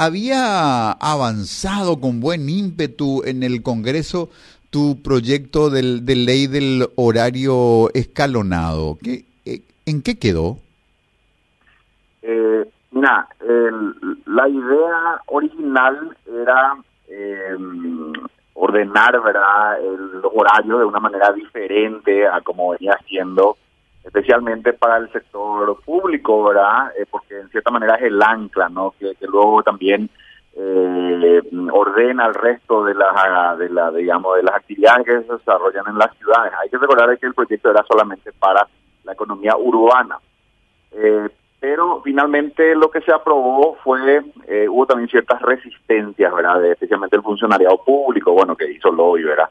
había avanzado con buen ímpetu en el Congreso tu proyecto del, de ley del horario escalonado. ¿Qué, eh, ¿En qué quedó? Eh, mira, la idea original era eh, ordenar verdad el horario de una manera diferente a como venía siendo especialmente para el sector público verdad eh, porque en cierta manera es el ancla no que, luego también eh, ordena el resto de las de la de las actividades que se desarrollan en las ciudades hay que recordar que el proyecto era solamente para la economía urbana eh, pero finalmente lo que se aprobó fue, eh, hubo también ciertas resistencias, ¿verdad? especialmente el funcionariado público, bueno, que hizo lobby, ¿verdad?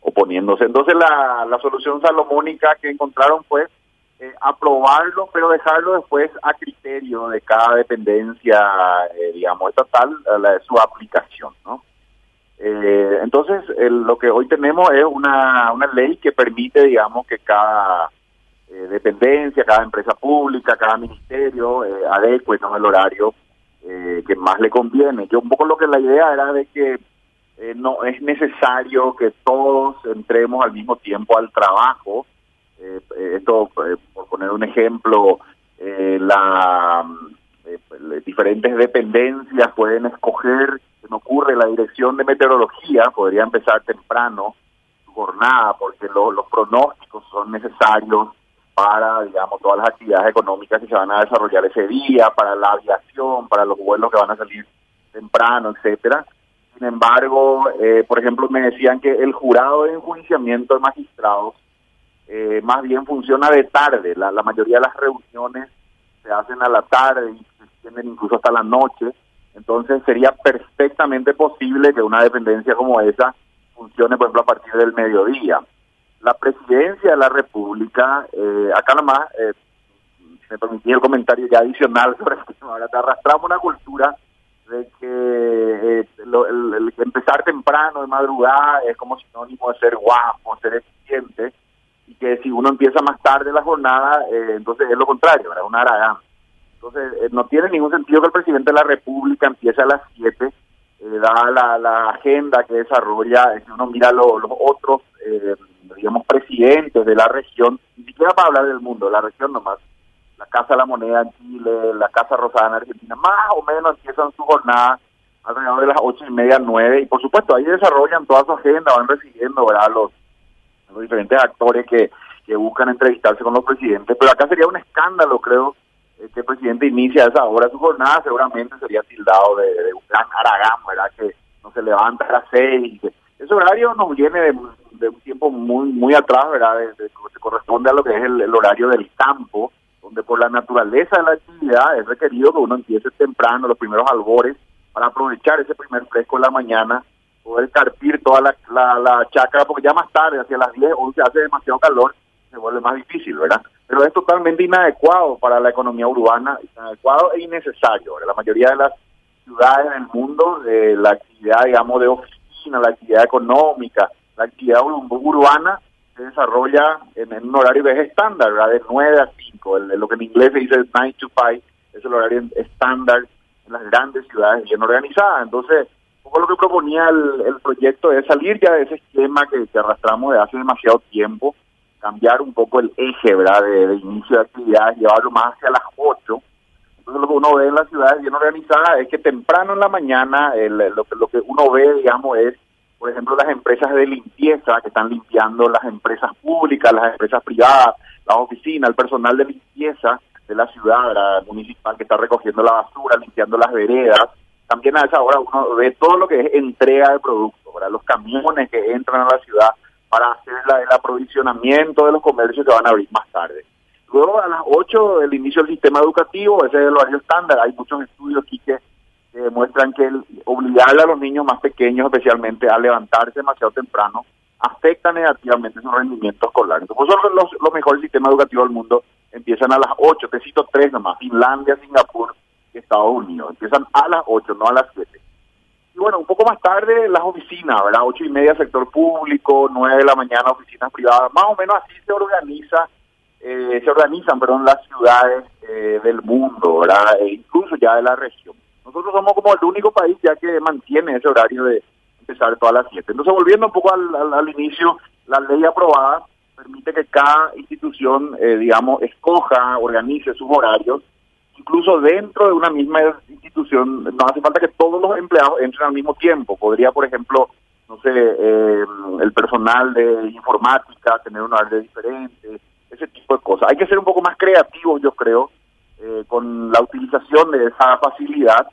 Oponiéndose. Entonces la, la solución salomónica que encontraron fue eh, aprobarlo, pero dejarlo después a criterio de cada dependencia, eh, digamos, estatal, la de su aplicación, ¿no? entonces, lo que hoy tenemos es una, una ley que permite, digamos, que cada eh, dependencia, cada empresa pública, cada ministerio eh, adecue ¿no? el horario eh, que más le conviene. Yo un poco lo que la idea era de que eh, no es necesario que todos entremos al mismo tiempo al trabajo. Esto, por poner un ejemplo, la diferentes dependencias pueden escoger, se me ocurre, la dirección de meteorología podría empezar temprano su jornada porque los pronósticos son necesarios para, digamos, todas las actividades económicas que se van a desarrollar ese día, para la aviación, para los vuelos que van a salir temprano, etcétera. Sin embargo, eh, por ejemplo, me decían que el jurado de enjuiciamiento de magistrados eh, más bien funciona de tarde. La, mayoría de las reuniones se hacen a la tarde y se extienden incluso hasta la noche. Entonces sería perfectamente posible que una dependencia como esa funcione, por ejemplo, a partir del mediodía la presidencia de la República, eh, acá nomás, eh, me permití el comentario ya adicional sobre ahora te arrastramos una cultura de que eh, el, empezar temprano, de madrugada, es como sinónimo de ser guapo, ser eficiente, y que si uno empieza más tarde la jornada, eh, entonces es lo contrario, ¿verdad? Una aragán. Entonces, no tiene ningún sentido que el presidente de la República empiece a las 7, da la, la agenda que desarrolla, si uno mira los otros eh, digamos, presidentes de la región, ni siquiera para hablar del mundo, la región nomás, la Casa de la Moneda en Chile, la Casa Rosada en Argentina, más o menos empiezan su jornada alrededor de las ocho y media, nueve, y por supuesto ahí desarrollan toda su agenda, van recibiendo ¿verdad? Los, los diferentes actores que, que buscan entrevistarse con los presidentes, pero acá sería un escándalo, creo, eh, que el presidente inicia a esa hora su jornada, seguramente sería tildado de, un gran aragán, ¿verdad? Que no se levanta a las seis, ese horario nos viene de, de un tiempo muy muy atrás, ¿verdad? De, corresponde a lo que es el, horario del campo, donde por la naturaleza de la actividad es requerido que uno empiece temprano, los primeros albores, para aprovechar ese primer fresco de la mañana, poder carpir toda la, la, la chacra, porque ya más tarde, hacia las 10, 11, hace demasiado calor, se vuelve más difícil, ¿verdad? Pero es totalmente inadecuado para la economía urbana, inadecuado e innecesario. La mayoría de las ciudades del mundo, de la actividad, digamos, de oficina, la actividad económica, la actividad urbana se desarrolla en, un horario que es estándar, ¿verdad? de 9 a 5, lo que en inglés se dice 9 to 5, es el horario estándar en las grandes ciudades bien organizadas. Entonces, un poco lo que proponía el, proyecto es salir ya de ese esquema que, arrastramos de hace demasiado tiempo, cambiar un poco el eje ¿verdad? De, inicio de actividades, llevarlo más hacia las 8. Entonces, lo que uno ve en las ciudades bien organizadas es que temprano en la mañana lo, lo que uno ve, digamos, es por ejemplo, las empresas de limpieza que están limpiando las empresas públicas, las empresas privadas, las oficinas, el personal de limpieza de la ciudad la municipal que está recogiendo la basura, limpiando las veredas. También a esa hora uno ve todo lo que es entrega de productos, los camiones que entran a la ciudad para hacer el aprovisionamiento de los comercios que van a abrir más tarde. Luego a las 8 del inicio del sistema educativo, ese es el horario estándar, hay muchos estudios aquí que demuestran que el obligarle a los niños más pequeños, especialmente, a levantarse demasiado temprano, afecta negativamente su rendimiento escolar. Entonces, eso los, los mejores sistemas educativos del mundo empiezan a las 8, te cito tres nomás, Finlandia, Singapur y Estados Unidos. Empiezan a las 8, no a las 7. Bueno, un poco más tarde las oficinas, ¿verdad? 8 y media sector público, 9 de la mañana oficinas privadas, más o menos así se organiza, eh, se organizan, perdón, las ciudades eh, del mundo, ¿verdad? E incluso ya de la región. Nosotros somos como el único país ya que mantiene ese horario de empezar todas las 7. Entonces, volviendo un poco al, al, inicio, la ley aprobada permite que cada institución, eh, digamos, escoja, organice sus horarios, incluso dentro de una misma institución, no hace falta que todos los empleados entren al mismo tiempo. Podría, por ejemplo, no sé, eh, el personal de informática tener un horario diferente, ese tipo de cosas. Hay que ser un poco más creativos, yo creo, eh, con la utilización de esa facilidad